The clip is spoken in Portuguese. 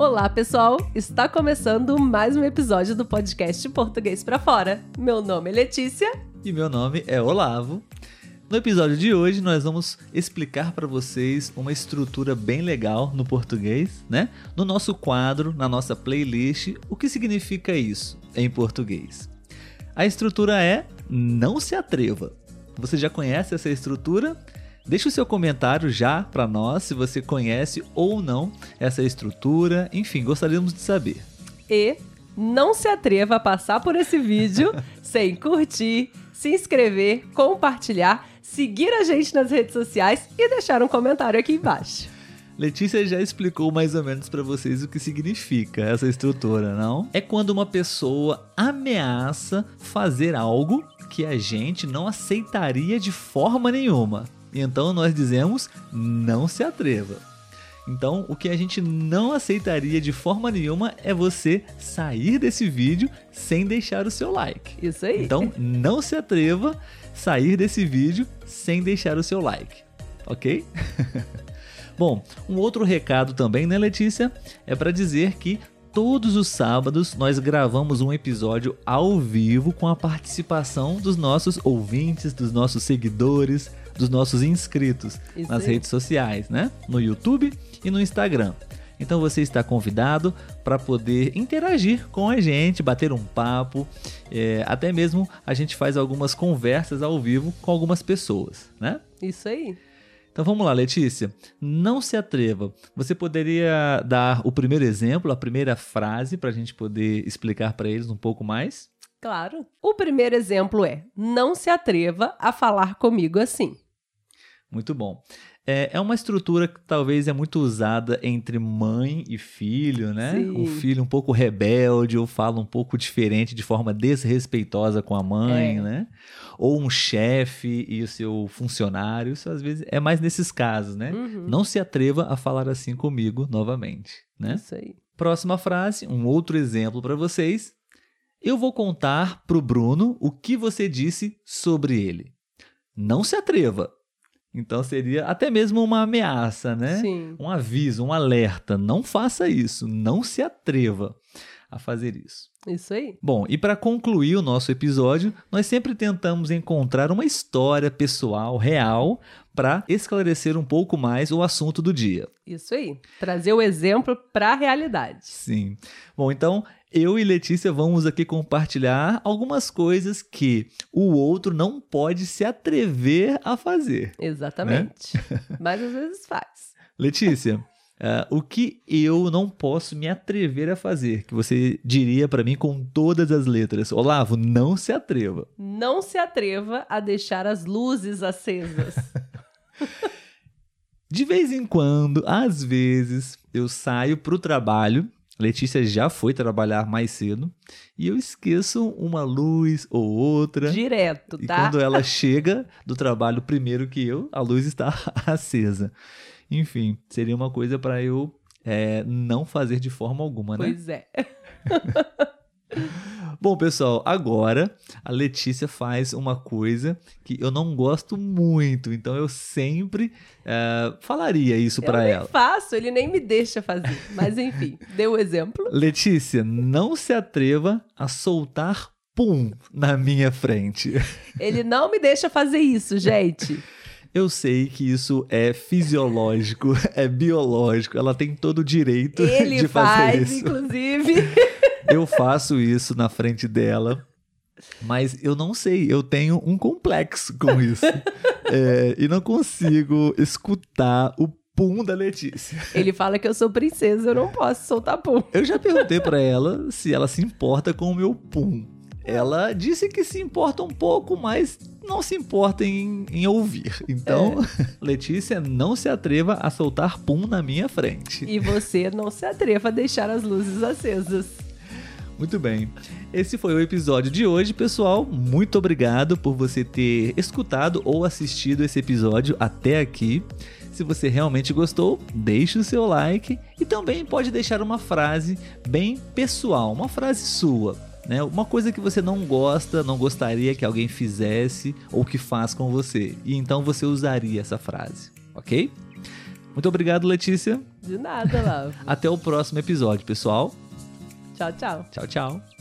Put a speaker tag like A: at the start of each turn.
A: Olá, pessoal! Está começando mais um episódio do podcast Português para Fora. Meu nome é Letícia.
B: E meu nome é Olavo. No episódio de hoje, nós vamos explicar para vocês uma estrutura bem legal no português, né? No nosso quadro, na nossa playlist, o que significa isso em português. A estrutura é não se atreva. Você já conhece essa estrutura? Deixe o seu comentário já para nós se você conhece ou não essa estrutura. Enfim, gostaríamos de saber.
A: E não se atreva a passar por esse vídeo sem curtir, se inscrever, compartilhar, seguir a gente nas redes sociais e deixar um comentário aqui embaixo.
B: Letícia já explicou mais ou menos para vocês o que significa essa estrutura, não? É quando uma pessoa ameaça fazer algo que a gente não aceitaria de forma nenhuma. Então nós dizemos não se atreva. Então, o que a gente não aceitaria de forma nenhuma é você sair desse vídeo sem deixar o seu like.
A: Isso aí.
B: Então, não se atreva a sair desse vídeo sem deixar o seu like. OK? Bom, um outro recado também, né, Letícia? É para dizer que todos os sábados nós gravamos um episódio ao vivo com a participação dos nossos ouvintes, dos nossos seguidores, dos nossos inscritos Isso nas aí. redes sociais, né? No YouTube e no Instagram. Então você está convidado para poder interagir com a gente, bater um papo, é, até mesmo a gente faz algumas conversas ao vivo com algumas pessoas, né?
A: Isso aí.
B: Então vamos lá, Letícia. Não se atreva. Você poderia dar o primeiro exemplo, a primeira frase, para a gente poder explicar para eles um pouco mais?
A: Claro. O primeiro exemplo é: não se atreva a falar comigo assim.
B: Muito bom. É, é uma estrutura que talvez é muito usada entre mãe e filho, né? Sim. O filho um pouco rebelde ou fala um pouco diferente, de forma desrespeitosa com a mãe, é. né? Ou um chefe e o seu funcionário. Isso às vezes é mais nesses casos, né? Uhum. Não se atreva a falar assim comigo novamente, né?
A: Isso aí.
B: Próxima frase, um outro exemplo para vocês. Eu vou contar pro Bruno o que você disse sobre ele. Não se atreva então seria até mesmo uma ameaça, né?
A: Sim.
B: Um aviso, um alerta. Não faça isso, não se atreva a fazer isso.
A: Isso aí.
B: Bom, e para concluir o nosso episódio, nós sempre tentamos encontrar uma história pessoal real para esclarecer um pouco mais o assunto do dia.
A: Isso aí. Trazer o exemplo para a realidade.
B: Sim. Bom, então eu e Letícia vamos aqui compartilhar algumas coisas que o outro não pode se atrever a fazer.
A: Exatamente. Né? Mas às vezes faz.
B: Letícia, uh, o que eu não posso me atrever a fazer? Que você diria para mim com todas as letras. Olavo, não se atreva.
A: Não se atreva a deixar as luzes acesas.
B: De vez em quando, às vezes, eu saio para o trabalho Letícia já foi trabalhar mais cedo e eu esqueço uma luz ou outra.
A: Direto, tá?
B: E quando ela chega do trabalho primeiro que eu, a luz está acesa. Enfim, seria uma coisa para eu é, não fazer de forma alguma,
A: né? Pois é.
B: Bom, pessoal, agora a Letícia faz uma coisa que eu não gosto muito, então eu sempre uh, falaria isso para ela.
A: Eu faço, ele nem me deixa fazer, mas enfim, dê o exemplo.
B: Letícia, não se atreva a soltar pum na minha frente.
A: Ele não me deixa fazer isso, gente.
B: Eu sei que isso é fisiológico, é biológico, ela tem todo o direito
A: ele
B: de fazer isso.
A: Ele faz, inclusive.
B: Eu faço isso na frente dela. Mas eu não sei, eu tenho um complexo com isso. é, e não consigo escutar o pum da Letícia.
A: Ele fala que eu sou princesa, eu não posso soltar pum.
B: Eu já perguntei para ela se ela se importa com o meu pum. Ela disse que se importa um pouco, mas não se importa em, em ouvir. Então, é. Letícia, não se atreva a soltar pum na minha frente.
A: E você não se atreva a deixar as luzes acesas.
B: Muito bem. Esse foi o episódio de hoje, pessoal. Muito obrigado por você ter escutado ou assistido esse episódio até aqui. Se você realmente gostou, deixe o seu like e também pode deixar uma frase bem pessoal, uma frase sua. Né? Uma coisa que você não gosta, não gostaria que alguém fizesse ou que faz com você. E então você usaria essa frase, ok? Muito obrigado, Letícia.
A: De nada, Lavo.
B: Até o próximo episódio, pessoal.
A: tchau, tchau.
B: Tchau, tchau.